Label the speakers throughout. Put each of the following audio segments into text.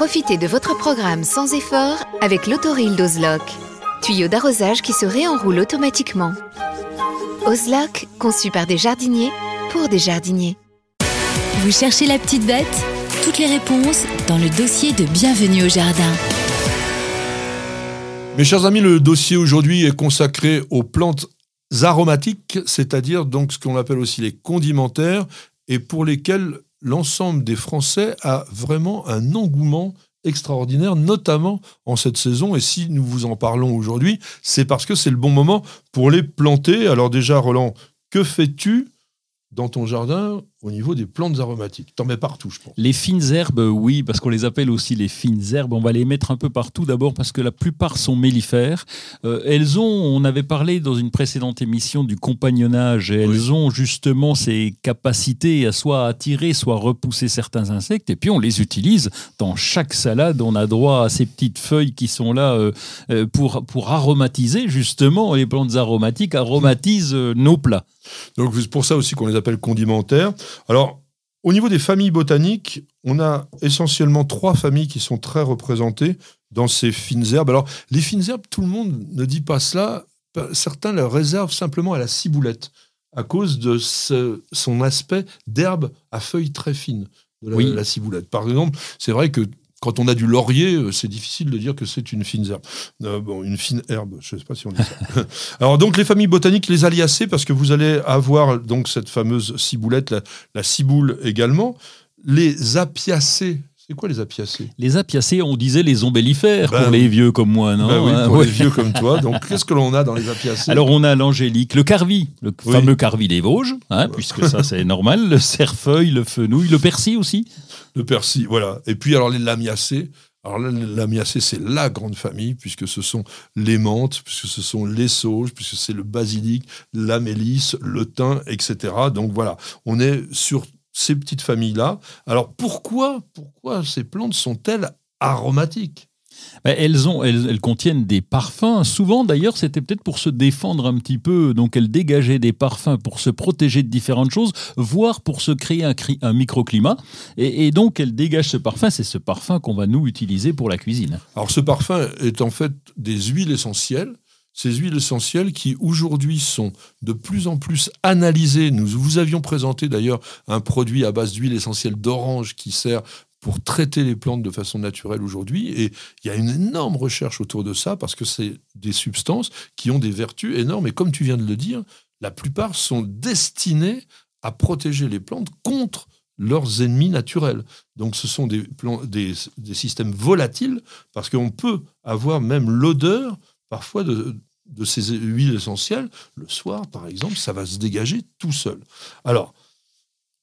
Speaker 1: Profitez de votre programme sans effort avec l'autoril d'Ozlock. Tuyau d'arrosage qui se réenroule automatiquement. Ozlock, conçu par des jardiniers pour des jardiniers.
Speaker 2: Vous cherchez la petite bête? Toutes les réponses dans le dossier de Bienvenue au Jardin.
Speaker 3: Mes chers amis, le dossier aujourd'hui est consacré aux plantes aromatiques, c'est-à-dire donc ce qu'on appelle aussi les condimentaires, et pour lesquels l'ensemble des Français a vraiment un engouement extraordinaire, notamment en cette saison. Et si nous vous en parlons aujourd'hui, c'est parce que c'est le bon moment pour les planter. Alors déjà, Roland, que fais-tu dans ton jardin au niveau des plantes aromatiques. T'en mets partout, je pense.
Speaker 4: Les fines herbes, oui, parce qu'on les appelle aussi les fines herbes. On va les mettre un peu partout d'abord parce que la plupart sont mellifères. Euh, elles ont, on avait parlé dans une précédente émission du compagnonnage, et elles ont justement ces capacités à soit attirer, soit repousser certains insectes. Et puis on les utilise dans chaque salade. On a droit à ces petites feuilles qui sont là euh, euh, pour, pour aromatiser justement. Les plantes aromatiques aromatisent nos plats.
Speaker 3: Donc c'est pour ça aussi qu'on les appelle condimentaires. Alors, au niveau des familles botaniques, on a essentiellement trois familles qui sont très représentées dans ces fines herbes. Alors, les fines herbes, tout le monde ne dit pas cela. Certains les réservent simplement à la ciboulette, à cause de son aspect d'herbe à feuilles très fines de la, la ciboulette. Par exemple, c'est vrai que quand on a du laurier, euh, c'est difficile de dire que c'est une fine herbe. Euh, bon, une fine herbe, je ne sais pas si on dit ça. Alors donc les familles botaniques, les aliacées, parce que vous allez avoir donc cette fameuse ciboulette, la, ciboule également. Les apiacées, c'est quoi les apiacées?
Speaker 4: Les apiacées, on disait les ombellifères ben pour les vieux comme moi, non
Speaker 3: ben oui, hein, pour les vieux comme toi. Donc, qu'est-ce que l'on a dans les apiacées?
Speaker 4: Alors, on a l'angélique, le carvi, le fameux carvi des Vosges, hein, puisque ça, c'est normal, le cerfeuil, le fenouil, le persil aussi
Speaker 3: le persil, voilà. Et puis alors les lamiacées. Alors les lamiacées, c'est la grande famille, puisque ce sont les menthes, puisque ce sont les sauges, puisque c'est le basilic, la mélisse, le thym, etc. Donc voilà, on est sur ces petites familles-là. Alors pourquoi, pourquoi ces plantes sont-elles aromatiques?
Speaker 4: Elles, ont, elles, contiennent des parfums. Souvent, d'ailleurs, c'était peut-être pour se défendre un petit peu. Donc, elles dégageaient des parfums pour se protéger de différentes choses, voire pour se créer un, microclimat. Et, donc, elles dégagent ce parfum. C'est ce parfum qu'on va nous utiliser pour la cuisine.
Speaker 3: Alors, ce parfum est en fait des huiles essentielles ces huiles essentielles qui aujourd'hui sont de plus en plus analysées. Nous vous avions présenté d'ailleurs un produit à base d'huile essentielle d'orange qui sert pour traiter les plantes de façon naturelle aujourd'hui. Et il y a une énorme recherche autour de ça parce que c'est des substances qui ont des vertus énormes. Et comme tu viens de le dire, la plupart sont destinées à protéger les plantes contre leurs ennemis naturels. Donc ce sont des, des, des systèmes volatiles parce qu'on peut avoir même l'odeur parfois de, de ces huiles essentielles. Le soir, par exemple, ça va se dégager tout seul. Alors,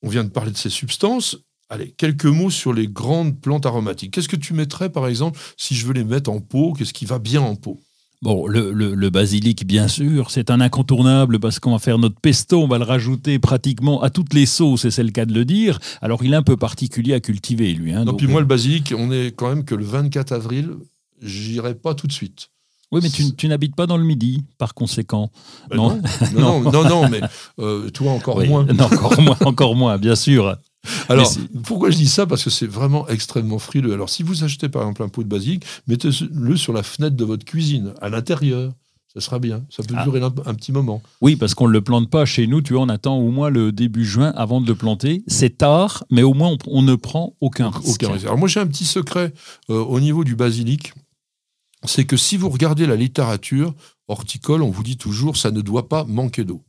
Speaker 3: on vient de parler de ces substances. Allez, quelques mots sur les grandes plantes aromatiques. Qu'est-ce que tu mettrais, par exemple, si je veux les mettre en pot? Qu'est-ce qui va bien en pot?
Speaker 4: Bon, le, basilic, bien sûr, c'est un incontournable parce qu'on va faire notre pesto, on va le rajouter pratiquement à toutes les sauces, et c'est le cas de le dire. Alors, il est un peu particulier à cultiver, lui. Hein,
Speaker 3: non, puis moi, le basilic, on est quand même que le 24 avril, j'irai pas tout de suite.
Speaker 4: Oui, mais tu, tu n'habites pas dans le Midi, par conséquent.
Speaker 3: Ben
Speaker 4: non?
Speaker 3: non, non, non, non, mais euh, toi encore
Speaker 4: Oui.
Speaker 3: moins.
Speaker 4: Encore moins, encore moins, bien sûr.
Speaker 3: Alors, pourquoi je dis ça? Parce que c'est vraiment extrêmement frileux. Alors, si vous achetez par exemple un pot de basilic, mettez-le sur la fenêtre de votre cuisine, à l'intérieur. Ça sera bien. Ça peut
Speaker 4: Ah.
Speaker 3: durer un, un petit moment.
Speaker 4: Oui, parce qu'on ne le plante pas chez nous. Tu vois, on attend au moins le début juin avant de le planter. C'est tard, mais au moins on, on ne prend aucun risque.
Speaker 3: Aucun risque. Alors, moi, j'ai un petit secret euh, au niveau du basilic. C'est que si vous regardez la littérature horticole, on vous dit toujours ça ne doit pas manquer d'eau.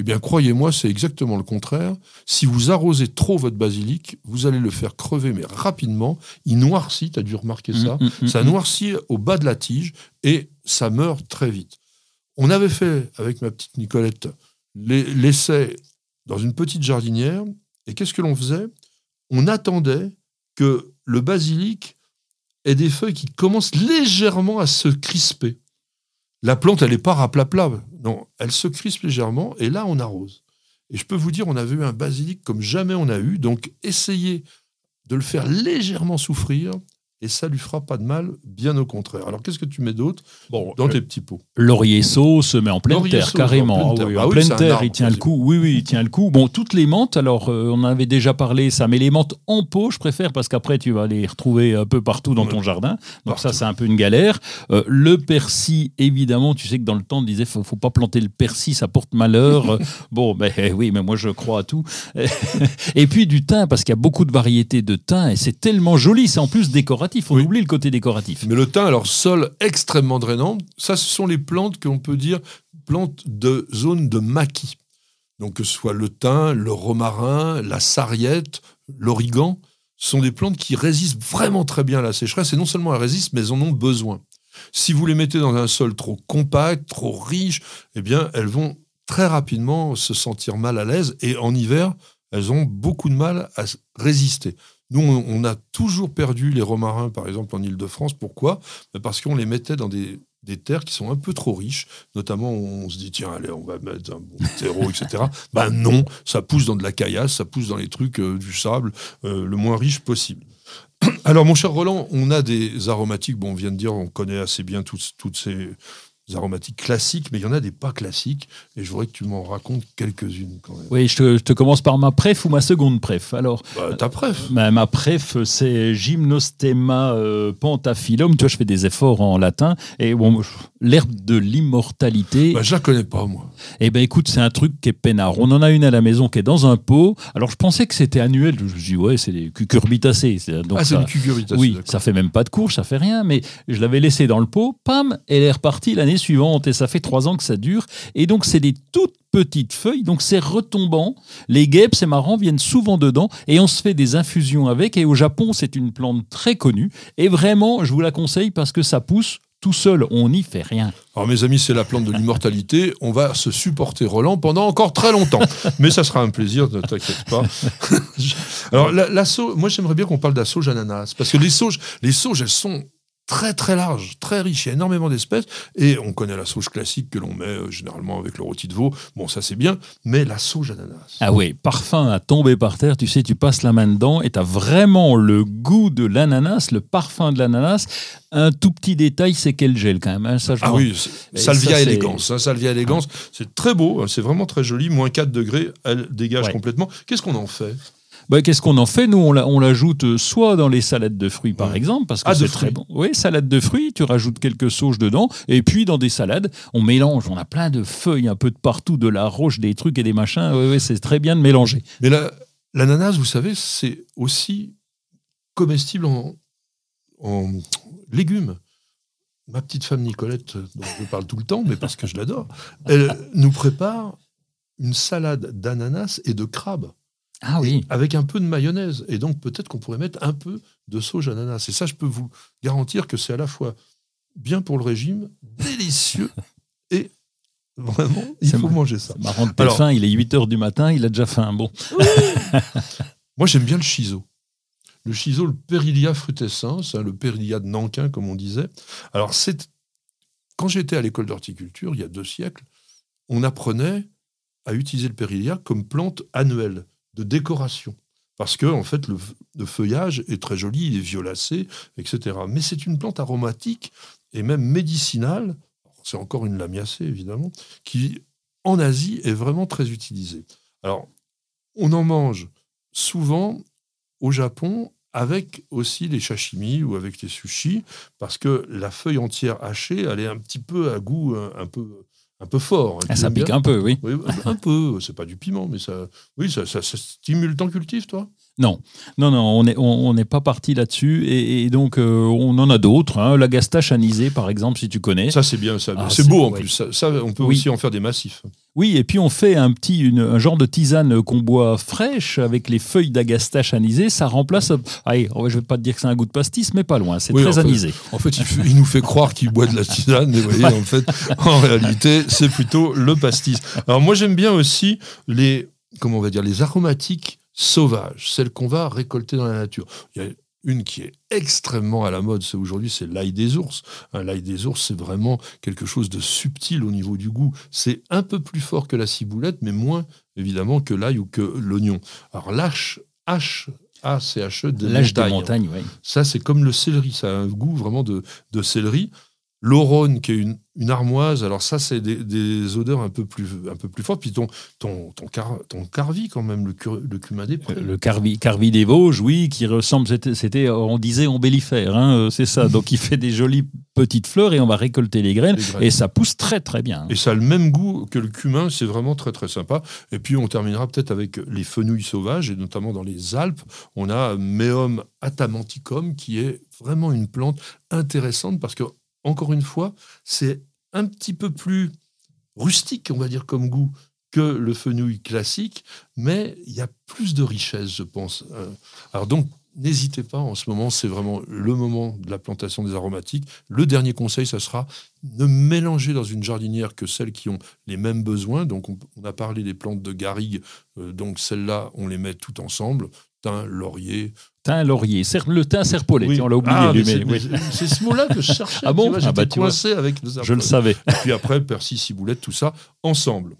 Speaker 3: Eh bien, croyez-moi, c'est exactement le contraire. Si vous arrosez trop votre basilic, vous allez le faire crever, mais rapidement. Il noircit, tu as dû remarquer ça.
Speaker 4: Mm, mm, mm,
Speaker 3: ça noircit au bas de la tige et ça meurt très vite. On avait fait, avec ma petite Nicolette, l'e- l'essai dans une petite jardinière. Et qu'est-ce que l'on faisait? On attendait que le basilic ait des feuilles qui commencent légèrement à se crisper. La plante, elle n'est pas raplapla. Non, elle se crispe légèrement et là, on arrose. Et je peux vous dire, on avait eu un basilic comme jamais on a eu. Donc, essayez de le faire légèrement souffrir et ça lui fera pas de mal, bien au contraire. Alors, qu'est-ce que tu mets d'autre
Speaker 4: Bon,
Speaker 3: dans
Speaker 4: euh,
Speaker 3: tes petits pots?
Speaker 4: Laurier sauce, mais en pleine
Speaker 3: Laurier
Speaker 4: terre, carrément.
Speaker 3: en pleine
Speaker 4: Ah oui,
Speaker 3: terre.
Speaker 4: en
Speaker 3: Ah oui,
Speaker 4: pleine
Speaker 3: c'est un
Speaker 4: terre,
Speaker 3: arbre,
Speaker 4: il tient le coup. Oui, oui, il tient le coup. Bon, toutes les menthes, alors euh, on en avait déjà parlé, ça, mais les menthes en pot, je préfère parce qu'après tu vas les retrouver un peu partout dans ton jardin. Donc ça, c'est un peu une galère. Euh, le persil, évidemment, tu sais que dans le temps, on disait faut, faut pas planter le persil, ça porte malheur. Bon, ben eh oui, mais moi je crois à tout. et puis du thym, parce qu'il y a beaucoup de variétés de thym et c'est tellement joli, c'est en plus décoratif. On
Speaker 3: Oui.
Speaker 4: oublie le côté décoratif.
Speaker 3: Mais le thym, alors sol extrêmement drainant, ça, ce sont les plantes qu'on peut dire plantes de zone de maquis. Donc que ce soit le thym, le romarin, la sarriette, l'origan, ce sont des plantes qui résistent vraiment très bien à la sécheresse. Et non seulement elles résistent, mais elles en ont besoin. Si vous les mettez dans un sol trop compact, trop riche, eh bien, elles vont très rapidement se sentir mal à l'aise. Et en hiver, elles ont beaucoup de mal à résister. Nous, on a toujours perdu les romarins, par exemple, en Ile-de-France. Pourquoi? Ben Parce qu'on les mettait dans des, des terres qui sont un peu trop riches. Notamment, on se dit, tiens, allez, on va mettre un bon terreau, etc. Ben non, ça pousse dans de la caillasse, ça pousse dans les trucs euh, du sable, euh, le moins riche possible. Alors, mon cher Roland, on a des aromatiques. Bon, on vient de dire, on connaît assez bien toutes, toutes ces aromatiques classiques, mais il y en a des pas classiques. Et je voudrais que tu m'en racontes quelques-unes quand même.
Speaker 4: Oui, je te, je te commence par ma préf ou ma seconde préf. Alors,
Speaker 3: Bah, ta préf.
Speaker 4: Ma, ma préf, c'est Gymnostema euh, pentaphyllum. Tu vois, je fais des efforts en latin. Et bon, l'herbe de l'immortalité.
Speaker 3: Bah, je la connais pas, moi.
Speaker 4: Eh ben, écoute, c'est un truc qui est peinard. On en a une à la maison qui est dans un pot. Alors, je pensais que c'était annuel. Je me suis dit, ouais, c'est des cucurbitacées. Donc
Speaker 3: ah, c'est une cucurbitacée.
Speaker 4: oui, ça fait même pas de courge, ça fait rien, mais je l'avais laissé dans le pot, pam, elle est repartie l'année suivante, et ça fait trois ans que ça dure. Et donc, c'est des toutes petites feuilles, donc c'est retombant. Les guêpes, c'est marrant, viennent souvent dedans, et on se fait des infusions avec. Et au Japon, c'est une plante très connue, et vraiment, je vous la conseille parce que ça pousse tout seul, on n'y fait rien.
Speaker 3: Alors, mes amis, c'est la plante de l'immortalité. On va se supporter Roland pendant encore très longtemps. Mais ça sera un plaisir, ne t'inquiète pas. Alors, la, la sau- moi, j'aimerais bien qu'on parle de la sauge ananas. Parce que les sauges, les sauges, elles sont très, très larges, très riches. Il y a énormément d'espèces. Et on connaît la sauge classique que l'on met euh, généralement avec le rôti de veau. Bon, ça, c'est bien. Mais la sauge ananas.
Speaker 4: Ah oui, parfum à tomber par terre, tu sais, tu passes la main dedans et tu as vraiment le goût de l'ananas, le parfum de l'ananas. Un tout petit détail, c'est quel gel quand même. hein, ça,
Speaker 3: Ah oui, Salvia
Speaker 4: ça,
Speaker 3: élégance. hein, Salvia élégance, c'est très beau, hein, c'est vraiment très joli. Moins 4 degrés, elle dégage
Speaker 4: Ouais.
Speaker 3: complètement. Qu'est-ce qu'on en fait?
Speaker 4: Bah, Qu'est-ce qu'on en fait Nous, on la- on l'ajoute euh, soit dans les salades de fruits, par
Speaker 3: Ouais.
Speaker 4: exemple, parce que
Speaker 3: Ah,
Speaker 4: c'est très bon. Oui, salade de fruits, tu rajoutes quelques sauges dedans, et puis dans des salades, on mélange. On a plein de feuilles un peu de partout, de la roche, des trucs et des machins. Oui, oui, c'est très bien de mélanger.
Speaker 3: Mais la- l'ananas, vous savez, c'est aussi comestible en, en légumes. Ma petite femme Nicolette, dont je parle tout le temps, mais parce que je l'adore, elle nous prépare une salade d'ananas et de crabe
Speaker 4: Ah oui.
Speaker 3: avec un peu de mayonnaise. Et donc peut-être qu'on pourrait mettre un peu de sauge ananas. Et ça, je peux vous garantir que c'est à la fois bien pour le régime, délicieux et vraiment, il faut manger ça.
Speaker 4: Marrant de
Speaker 3: Alors-
Speaker 4: faim, il est 8 h du matin, il a déjà faim. Bon.
Speaker 3: Moi, j'aime bien le chiso. Le chiso, le Perilia frutescens, hein, le Perilia de Nankin, comme on disait. Alors, c'est quand j'étais à l'école d'horticulture, il y a deux siècles, on apprenait à utiliser le Perilia comme plante annuelle de décoration. Parce que, en fait, le, feuillage est très joli, il est violacé, etc. Mais c'est une plante aromatique et même médicinale, c'est encore une lamiacée évidemment, qui en Asie est vraiment très utilisée. Alors, on en mange souvent au Japon avec aussi les sashimi ou avec les sushis, parce que la feuille entière hachée, elle est un petit peu à goût un peu un peu fort.
Speaker 4: Ah, ça pique un peu, oui.
Speaker 3: oui un peu, c'est pas du piment, mais ça, oui, ça, ça, ça stimule ton cultif, toi
Speaker 4: non, non, non, on n'est on, pas parti là-dessus. Et, donc, euh, on en a d'autres. Hein. La gastache anisée, par exemple, si tu connais.
Speaker 3: Ça, c'est bien. Ça, ah, c'est beau en plus. Ça, on peut aussi en faire des massifs.
Speaker 4: Oui, et puis on fait un petit, une, un genre de tisane qu'on boit fraîche avec les feuilles d'agastache anisées. Ça remplace. Allez, je ne vais pas te dire que c'est un goût de pastis, mais pas loin. C'est très anisé.
Speaker 3: en fait, il, nous fait croire qu'il boit de la tisane, mais voyez, en fait, en réalité, c'est plutôt le pastis. Alors moi, j'aime bien aussi les, comment on va dire, les aromatiques sauvages, celles qu'on va récolter dans la nature. Il y a une qui est extrêmement à la mode c'est aujourd'hui, c'est l'ail des ours. l'ail des ours, c'est vraiment quelque chose de subtil au niveau du goût. C'est un peu plus fort que la ciboulette, mais moins évidemment que l'ail ou que l'oignon. Alors l'âche, H, A, C, H, E,
Speaker 4: de L'âge des montagnes, oui.
Speaker 3: Ça, c'est comme le céleri. Ça a un goût vraiment de, de céleri. L'aurone, qui est une, une, armoise, alors ça, c'est des, odeurs un peu plus, un peu plus fortes. Puis ton, ton, ton, ton carvi, quand même, le, le cumin des prés.
Speaker 4: Le carvi, carvi des Vosges, oui, qui ressemble, c'était, on disait ombellifère, hein, euh, c'est ça. Donc il fait des jolies petites fleurs et on va récolter les graines, Et ça pousse très, très bien.
Speaker 3: Et ça a le même goût que le cumin, c'est vraiment très, très sympa. Et puis on terminera peut-être avec les fenouilles sauvages, et notamment dans les Alpes, on a Meum atamanticum, qui est vraiment une plante intéressante parce que encore une fois, c'est un petit peu plus rustique, on va dire, comme goût que le fenouil classique, mais il y a plus de richesse, je pense. Euh, alors donc, n'hésitez pas, en ce moment, c'est vraiment le moment de la plantation des aromatiques. Le dernier conseil, ça sera ne mélanger dans une jardinière que celles qui ont les mêmes besoins. Donc, on, a parlé des plantes de garrigue, euh, donc celles-là, on les met toutes ensemble. Thym, laurier,
Speaker 4: Thym, laurier. Le thym serpolet, on l'a oublié.
Speaker 3: Ah, c'est ce mot-là que je cherchais.
Speaker 4: Ah bon
Speaker 3: ah bah, coincé avec
Speaker 4: Je le savais.
Speaker 3: Et puis après, persil, ciboulette, tout ça, ensemble.